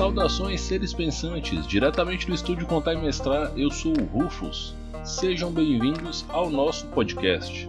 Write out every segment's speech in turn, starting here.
Saudações seres pensantes, diretamente do estúdio Contar e Mestrar, eu sou o Rufus. Sejam bem-vindos ao nosso podcast.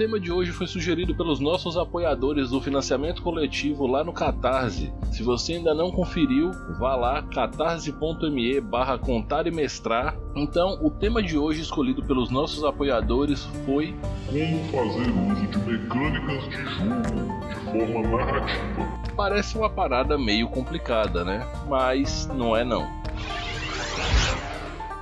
Tema de hoje foi sugerido pelos nossos apoiadores do financiamento coletivo lá no Catarse. Se você ainda não conferiu, vá lá catarse.me barra contar e mestrar. Então, o tema de hoje escolhido pelos nossos apoiadores foi Como fazer uso de mecânicas de jogo de forma narrativa. Parece uma parada meio complicada, né? Mas não é não.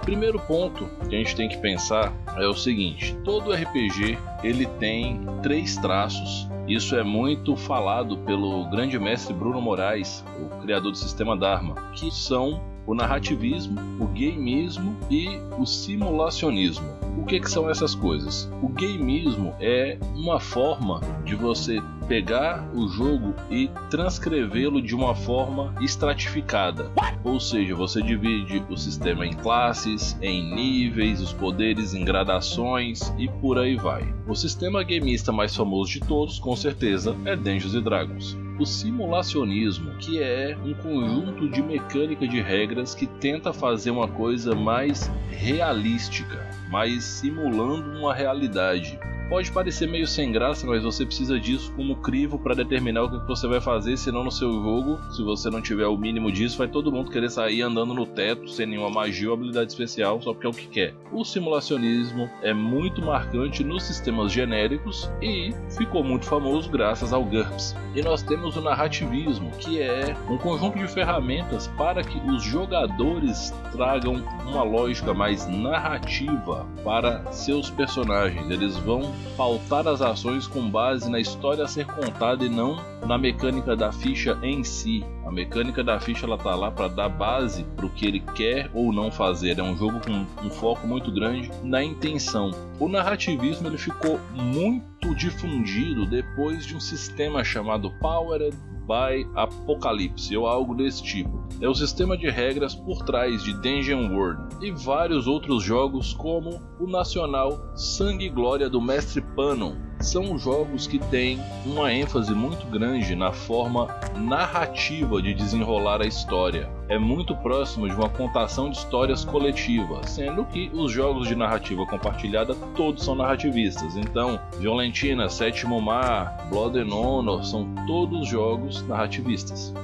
Primeiro ponto que a gente tem que pensar é o seguinte: todo RPG ele tem três traços. Isso é muito falado pelo grande mestre Bruno Moraes, o criador do sistema Dharma, que são o narrativismo, o gameismo e o simulacionismo. O que, que são essas coisas? O gameismo é uma forma de você pegar o jogo e transcrevê-lo de uma forma estratificada. Ou seja, você divide o sistema em classes, em níveis, os poderes em gradações e por aí vai. O sistema gameista mais famoso de todos, com certeza, é Dungeons Dragons o simulacionismo, que é um conjunto de mecânica de regras que tenta fazer uma coisa mais realística, mais simulando uma realidade. Pode parecer meio sem graça, mas você precisa disso como crivo para determinar o que você vai fazer, senão no seu jogo, se você não tiver o mínimo disso, vai todo mundo querer sair andando no teto sem nenhuma magia ou habilidade especial, só porque é o que quer. O simulacionismo é muito marcante nos sistemas genéricos e ficou muito famoso graças ao GURPS. E nós temos o narrativismo, que é um conjunto de ferramentas para que os jogadores tragam uma lógica mais narrativa para seus personagens. Eles vão pautar as ações com base na história a ser contada e não na mecânica da ficha em si. A mecânica da ficha ela tá lá para dar base para o que ele quer ou não fazer. É um jogo com um foco muito grande na intenção. O narrativismo ele ficou muito difundido depois de um sistema chamado Powered by Apocalypse ou algo desse tipo. É o sistema de regras por trás de Dungeon World e vários outros jogos como o nacional Sangue e Glória do Mestre Panon. São jogos que têm uma ênfase muito grande na forma narrativa de desenrolar a história. É muito próximo de uma contação de histórias coletiva, sendo que os jogos de narrativa compartilhada todos são narrativistas. Então, Violentina, Sétimo Mar, Blood and Honor são todos jogos narrativistas.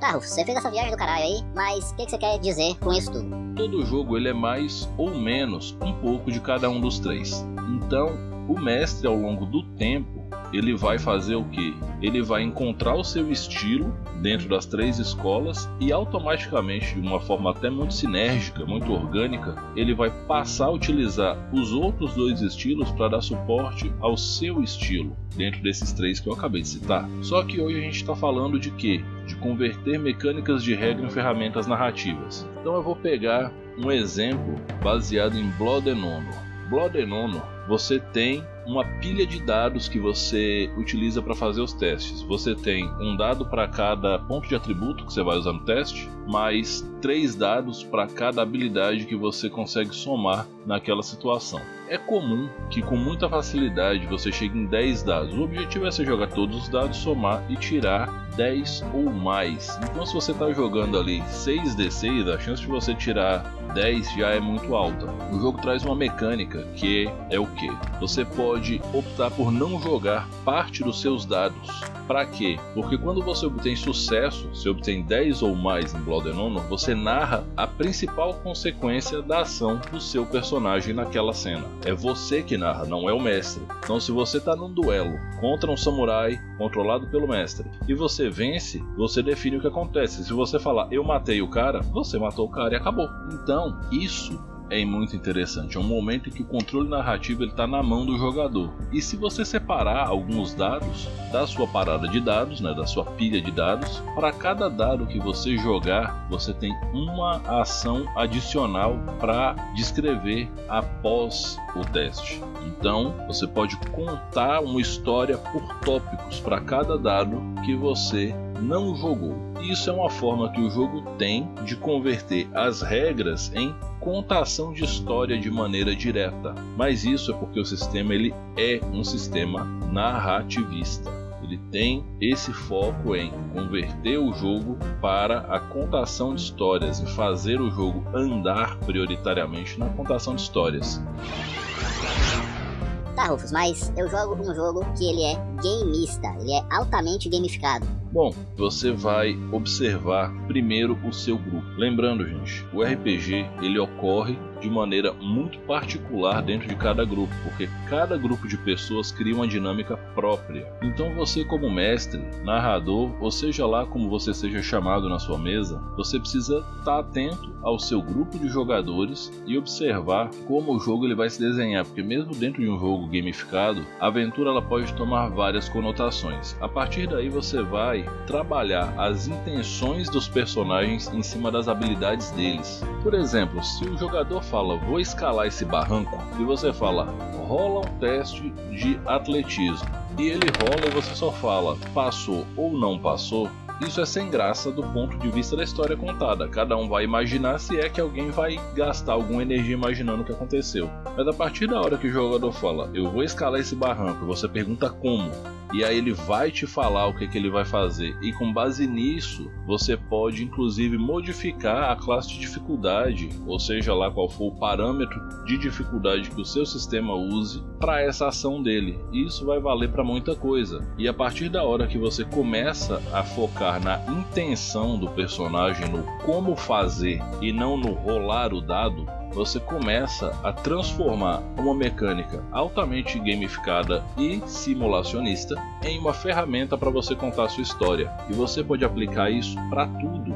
Tá, Rufus, você fez essa viagem do caralho aí, mas o que, que, você quer dizer com isso tudo? Todo jogo ele é mais ou menos um pouco de cada um dos três. Então, o mestre ao longo do tempo, ele vai fazer o que? Ele vai encontrar o seu estilo dentro das três escolas e automaticamente, de uma forma até muito sinérgica, muito orgânica, ele vai passar a utilizar os outros dois estilos para dar suporte ao seu estilo dentro desses três que eu acabei de citar. Só que hoje a gente está falando de quê? De converter mecânicas de regra em ferramentas narrativas. Então eu vou pegar um exemplo baseado em Blood and Honor. Blood and Honor, você tem uma pilha de dados que você utiliza para fazer os testes. Você tem um dado para cada ponto de atributo que você vai usar no teste, mais três dados para cada habilidade que você consegue somar naquela situação. É comum que com muita facilidade você chegue em 10 dados. O objetivo é você jogar todos os dados, somar e tirar 10 ou mais. Então, se você está jogando ali 6d6, a chance de você tirar 10 já é muito alta. O jogo traz uma mecânica que é o que? Você pode optar por não jogar parte dos seus dados. Para quê? Porque quando você obtém sucesso, se obtém 10 ou mais em Blood and Honor, você narra a principal consequência da ação do seu personagem naquela cena. É você que narra, não é o mestre. Então, se você está num duelo contra um samurai controlado pelo mestre e você vence, você define o que acontece. Se você falar eu matei o cara, você matou o cara e acabou. Então, isso é muito interessante. É um momento em que o controle narrativo está na mão do jogador. E se você separar alguns dados da sua parada de dados, né, da sua pilha de dados, para cada dado que você jogar, você tem uma ação adicional para descrever após o teste. Então, você pode contar uma história por tópicos para cada dado que você não jogou. Isso é uma forma que o jogo tem de converter as regras em contação de história de maneira direta. Mas isso é porque o sistema ele é um sistema narrativista. Ele tem esse foco em converter o jogo para a contação de histórias e fazer o jogo andar prioritariamente na contação de histórias. Tá, Rufus, mas eu jogo um jogo que ele é gameista, ele é altamente gamificado. Bom, você vai observar primeiro o seu grupo. Lembrando, gente, o RPG ele ocorre de maneira muito particular dentro de cada grupo, porque cada grupo de pessoas cria uma dinâmica própria. Então você como mestre, narrador, ou seja lá como você seja chamado na sua mesa, você precisa estar atento ao seu grupo de jogadores e observar como o jogo ele vai se desenhar, porque mesmo dentro de um jogo gamificado, a aventura ela pode tomar várias conotações. A partir daí você vai trabalhar as intenções dos personagens em cima das habilidades deles. Por exemplo, se o jogador fala vou escalar esse barranco e você fala rola um teste de atletismo e ele rola e você só fala passou ou não passou, isso é sem graça do ponto de vista da história contada. Cada um vai imaginar se é que alguém vai gastar alguma energia imaginando o que aconteceu. Mas a partir da hora que o jogador fala, eu vou escalar esse barranco, você pergunta como, e aí ele vai te falar o que, que ele vai fazer. E com base nisso, você pode inclusive modificar a classe de dificuldade, ou seja lá qual for o parâmetro de dificuldade que o seu sistema use para essa ação dele. Isso vai valer para muita coisa. E a partir da hora que você começa a focar na intenção do personagem, no como fazer e não no rolar o dado, você começa a transformar uma mecânica altamente gamificada e simulacionista em uma ferramenta para você contar sua história. E você pode aplicar isso para tudo.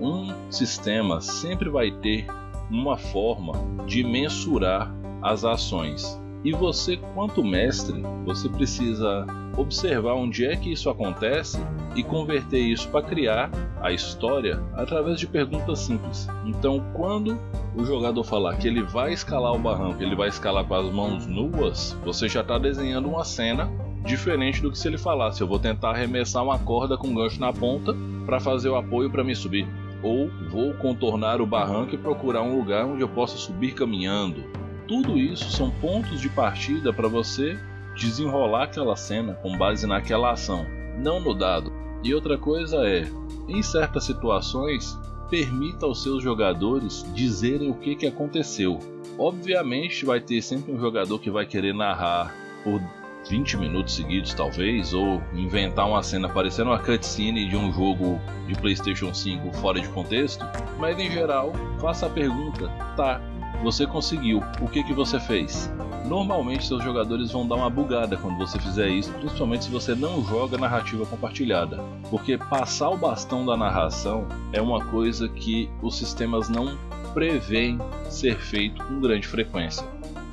Um sistema sempre vai ter uma forma de mensurar as ações. E você, quanto mestre, você precisa observar onde é que isso acontece e converter isso para criar a história através de perguntas simples. Então, quando o jogador falar que ele vai escalar o barranco, ele vai escalar com as mãos nuas, você já está desenhando uma cena diferente do que se ele falasse: eu vou tentar arremessar uma corda com um gancho na ponta para fazer o apoio para me subir. Ou vou contornar o barranco e procurar um lugar onde eu possa subir caminhando. Tudo isso são pontos de partida para você desenrolar aquela cena com base naquela ação, não no dado. E outra coisa é, em certas situações, permita aos seus jogadores dizerem o que, que aconteceu. Obviamente vai ter sempre um jogador que vai querer narrar por 20 minutos seguidos, talvez, ou inventar uma cena parecendo uma cutscene de um jogo de PlayStation 5 fora de contexto, mas em geral, faça a pergunta: tá, você conseguiu, o que, que você fez? Normalmente seus jogadores vão dar uma bugada quando você fizer isso, principalmente se você não joga narrativa compartilhada, porque passar o bastão da narração é uma coisa que os sistemas não prevêem ser feito com grande frequência.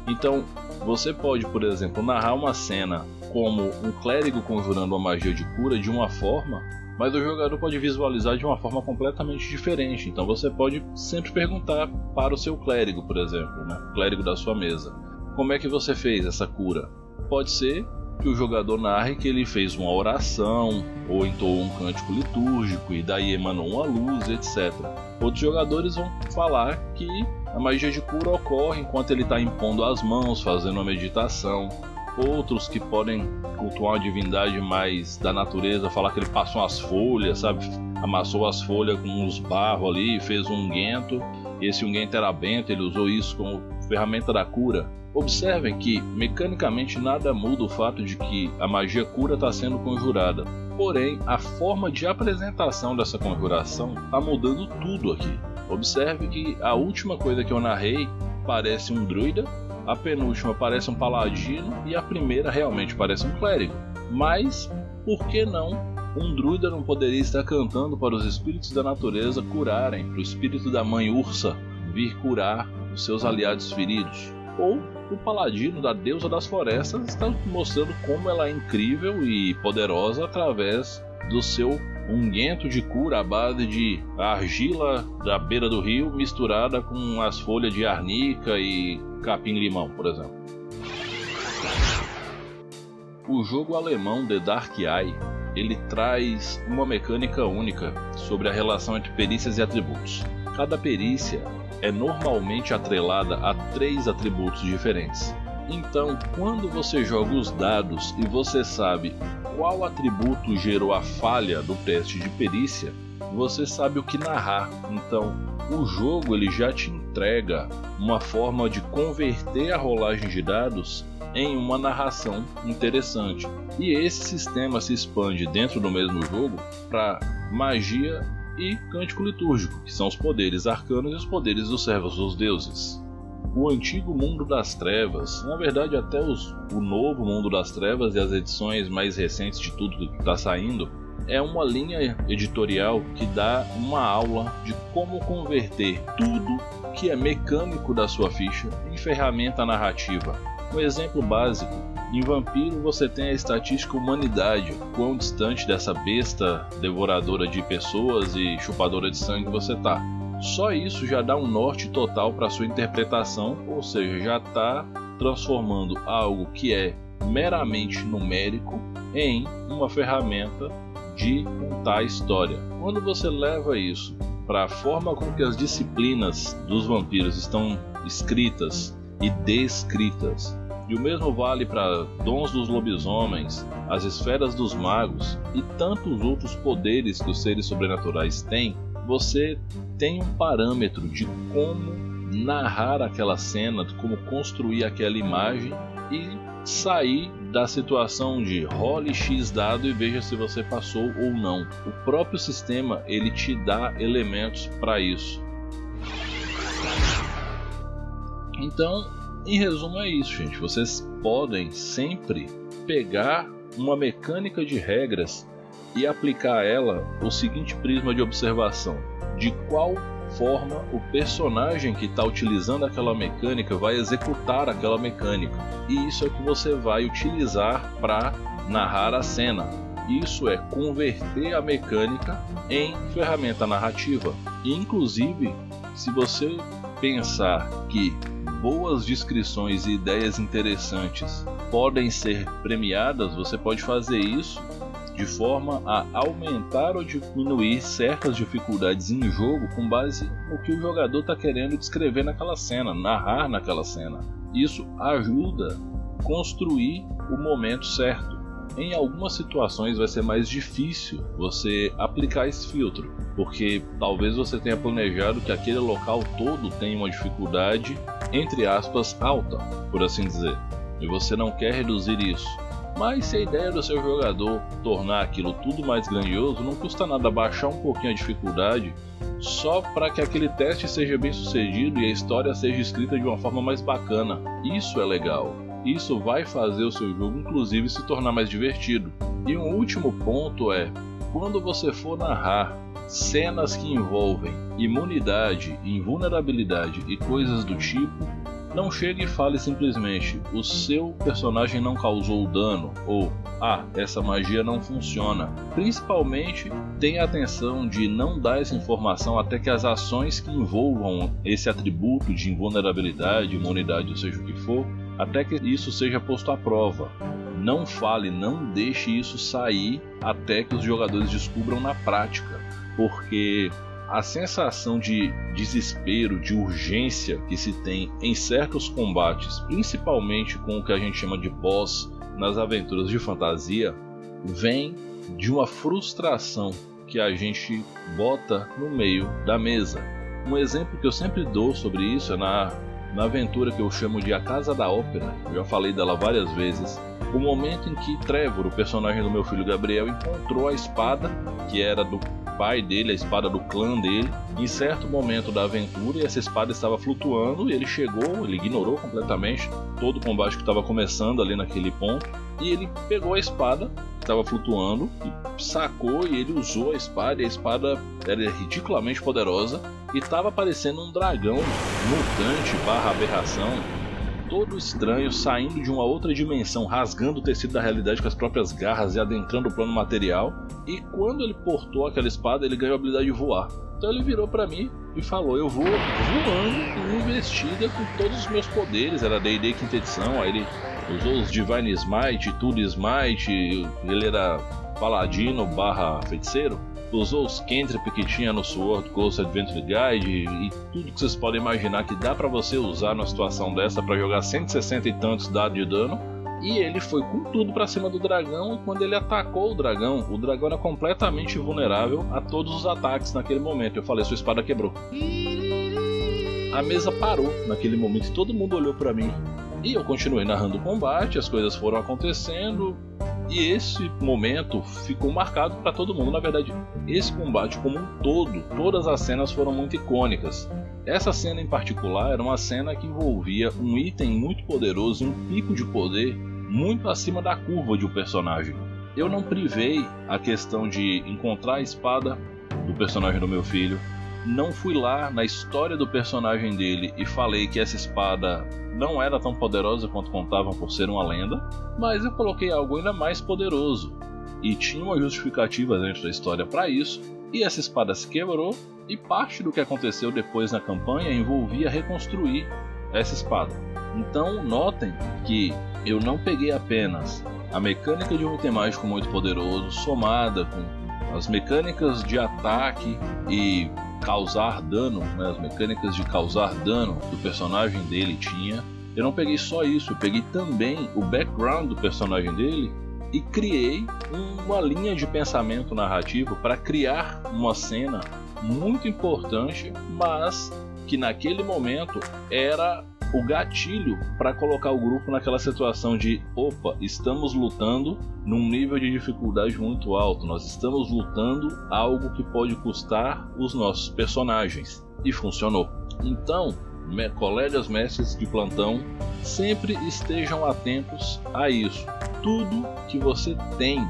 Então, você pode, por exemplo, narrar uma cena como um clérigo conjurando uma magia de cura de uma forma, mas o jogador pode visualizar de uma forma completamente diferente. Então você pode sempre perguntar para o seu clérigo, por exemplo, né? o clérigo da sua mesa, como é que você fez essa cura? Pode ser que o jogador narre que ele fez uma oração ou entoou um cântico litúrgico e daí emanou uma luz, etc. Outros jogadores vão falar que a magia de cura ocorre enquanto ele está impondo as mãos, fazendo uma meditação outros que podem cultuar uma divindade mais da natureza, falar que ele passou as folhas, sabe? Amassou as folhas com uns barros ali, fez um unguento, e esse unguento era bento, ele usou isso como ferramenta da cura. Observem que mecanicamente nada muda o fato de que a magia cura está sendo conjurada. Porém, a forma de apresentação dessa conjuração está mudando tudo aqui. Observe que a última coisa que eu narrei parece um druida a penúltima parece um paladino e a primeira realmente parece um clérigo. Mas por que não um druida não poderia estar cantando para os espíritos da natureza curarem, para o espírito da mãe ursa vir curar os seus aliados feridos? Ou o paladino da deusa das florestas está mostrando como ela é incrível e poderosa através do seu unguento de cura à base de argila da beira do rio misturada com as folhas de arnica e capim-limão, por exemplo. o jogo alemão The Dark Eye ele traz uma mecânica única sobre a relação entre perícias e atributos. Cada perícia é normalmente atrelada a três atributos diferentes. Então, quando você joga os dados e você sabe qual atributo gerou a falha do teste de perícia, você sabe o que narrar. Então, o jogo ele já te entrega uma forma de converter a rolagem de dados em uma narração interessante. E esse sistema se expande dentro do mesmo jogo para magia e cântico litúrgico, que são os poderes arcanos e os poderes dos servos dos deuses o antigo mundo das trevas, na verdade até os, o novo mundo das trevas e as edições mais recentes de tudo que está saindo, é uma linha editorial que dá uma aula de como converter tudo que é mecânico da sua ficha em ferramenta narrativa. Um exemplo básico: em Vampiro você tem a estatística humanidade, quão distante dessa besta devoradora de pessoas e chupadora de sangue você está. Só isso já dá um norte total para sua interpretação, ou seja, já está transformando algo que é meramente numérico em uma ferramenta de contar a história. Quando você leva isso para a forma com que as disciplinas dos vampiros estão escritas e descritas, e o mesmo vale para dons dos lobisomens, as esferas dos magos e tantos outros poderes que os seres sobrenaturais têm, você tem um parâmetro de como narrar aquela cena, como construir aquela imagem e sair da situação de role X dado e veja se você passou ou não. O próprio sistema ele te dá elementos para isso. Então, em resumo é isso, gente. Vocês podem sempre pegar uma mecânica de regras e aplicar a ela o seguinte prisma de observação: de qual forma o personagem que está utilizando aquela mecânica vai executar aquela mecânica. E isso é que você vai utilizar para narrar a cena. Isso é converter a mecânica em ferramenta narrativa. E, inclusive, se você pensar que boas descrições e ideias interessantes podem ser premiadas, você pode fazer isso de forma a aumentar ou diminuir certas dificuldades em jogo com base no que o jogador está querendo descrever naquela cena, narrar naquela cena. Isso ajuda a construir o momento certo. Em algumas situações vai ser mais difícil você aplicar esse filtro, porque talvez você tenha planejado que aquele local todo tenha uma dificuldade, entre aspas, alta, por assim dizer, e você não quer reduzir isso. Mas se a ideia do seu jogador tornar aquilo tudo mais grandioso, não custa nada baixar um pouquinho a dificuldade só para que aquele teste seja bem sucedido e a história seja escrita de uma forma mais bacana. Isso é legal. Isso vai fazer o seu jogo, inclusive, se tornar mais divertido. E um último ponto é: quando você for narrar cenas que envolvem imunidade, invulnerabilidade e coisas do tipo, não chegue e fale simplesmente: o seu personagem não causou dano ou ah, essa magia não funciona. Principalmente, tenha atenção de não dar essa informação até que as ações que envolvam esse atributo de invulnerabilidade, imunidade, ou seja o que for, até que isso seja posto à prova. Não fale, não deixe isso sair até que os jogadores descubram na prática, porque a sensação de desespero, de urgência que se tem em certos combates, principalmente com o que a gente chama de boss nas aventuras de fantasia, vem de uma frustração que a gente bota no meio da mesa. Um exemplo que eu sempre dou sobre isso é na, na aventura que eu chamo de A Casa da Ópera, já falei dela várias vezes. O momento em que Trevor, o personagem do meu filho Gabriel, encontrou a espada que era do pai dele, a espada do clã dele. Em certo momento da aventura, essa espada estava flutuando e ele chegou, ele ignorou completamente todo o combate que estava começando ali naquele ponto. E ele pegou a espada que estava flutuando e sacou e ele usou a espada. E a espada era ridiculamente poderosa e estava parecendo um dragão mutante barra aberração todo estranho, saindo de uma outra dimensão, rasgando o tecido da realidade com as próprias garras e adentrando o plano material. E quando ele portou aquela espada, ele ganhou a habilidade de voar. Então ele virou para mim e falou: Eu vou voando investida com todos os meus poderes. Era D&D quinta edição. Aí ele usou os Divine Smite, Tudo Smite, ele era paladino barra feiticeiro, usou os cantrip que tinha no Sword Coast Adventure Guide e tudo que vocês podem imaginar que dá para você usar numa situação dessa para jogar 160 e tantos dados de dano. E ele foi com tudo para cima do dragão e quando ele atacou o dragão, o dragão era completamente vulnerável a todos os ataques naquele momento. Eu falei, sua espada quebrou. A mesa parou naquele momento e todo mundo olhou para mim. E eu continuei narrando o combate, as coisas foram acontecendo, e esse momento ficou marcado para todo mundo. Na verdade, esse combate como um todo, todas as cenas foram muito icônicas. Essa cena em particular era uma cena que envolvia um item muito poderoso, um pico de poder muito acima da curva de um personagem. Eu não privei a questão de encontrar a espada do personagem do meu filho, não fui lá na história do personagem dele e falei que essa espada não era tão poderosa quanto contavam por ser uma lenda, mas eu coloquei algo ainda mais poderoso. E tinha uma justificativa dentro da história para isso, e essa espada se quebrou, e parte do que aconteceu depois na campanha envolvia reconstruir essa espada. Então notem que eu não peguei apenas a mecânica de um item mágico muito poderoso somada com as mecânicas de ataque e causar dano, né, as mecânicas de causar dano que o personagem dele tinha. Eu não peguei só isso, eu peguei também o background do personagem dele e criei uma linha de pensamento narrativo para criar uma cena muito importante, mas que naquele momento era o gatilho para colocar o grupo naquela situação de opa, estamos lutando num nível de dificuldade muito alto, nós estamos lutando algo que pode custar os nossos personagens. E funcionou. Então, me, colegas mestres de plantão, sempre estejam atentos a isso. Tudo que você tem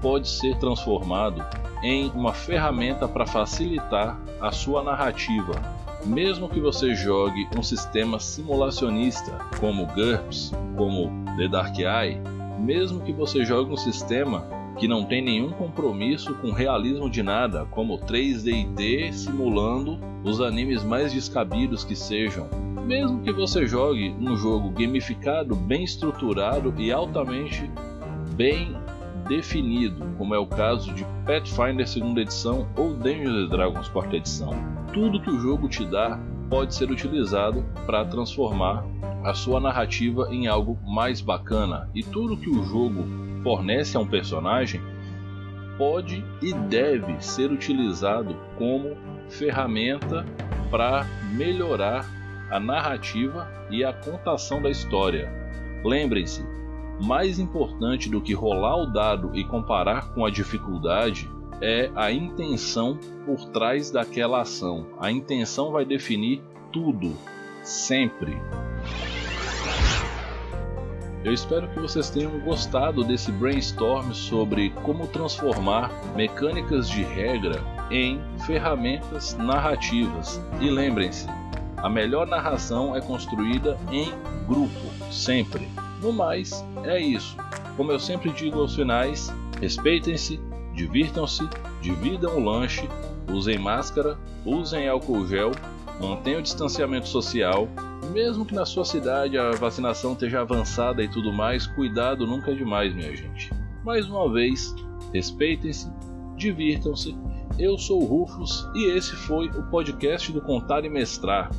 pode ser transformado em uma ferramenta para facilitar a sua narrativa, mesmo que você jogue um sistema simulacionista como GURPS, como The Dark Eye, mesmo que você jogue um sistema que não tem nenhum compromisso com realismo de nada, como 3D&D simulando os animes mais descabidos que sejam, mesmo que você jogue um jogo gamificado, bem estruturado e altamente bem definido, como é o caso de Pathfinder 2 edição ou Dungeons Dragons 4 edição. Tudo que o jogo te dá pode ser utilizado para transformar a sua narrativa em algo mais bacana, e tudo que o jogo fornece a um personagem pode e deve ser utilizado como ferramenta para melhorar a narrativa e a contação da história. Lembrem-se, mais importante do que rolar o dado e comparar com a dificuldade é a intenção por trás daquela ação. A intenção vai definir tudo, sempre. Eu espero que vocês tenham gostado desse brainstorm sobre como transformar mecânicas de regra em ferramentas narrativas. E lembrem-se, a melhor narração é construída em grupo, sempre. No mais, é isso. Como eu sempre digo aos finais, respeitem-se, divirtam-se, dividam o lanche, usem máscara, usem álcool gel, mantenham o distanciamento social. Mesmo que na sua cidade a vacinação esteja avançada e tudo mais, cuidado nunca é demais, minha gente. Mais uma vez, respeitem-se, divirtam-se. Eu sou o Rufus e esse foi o podcast do Contar e Mestrar.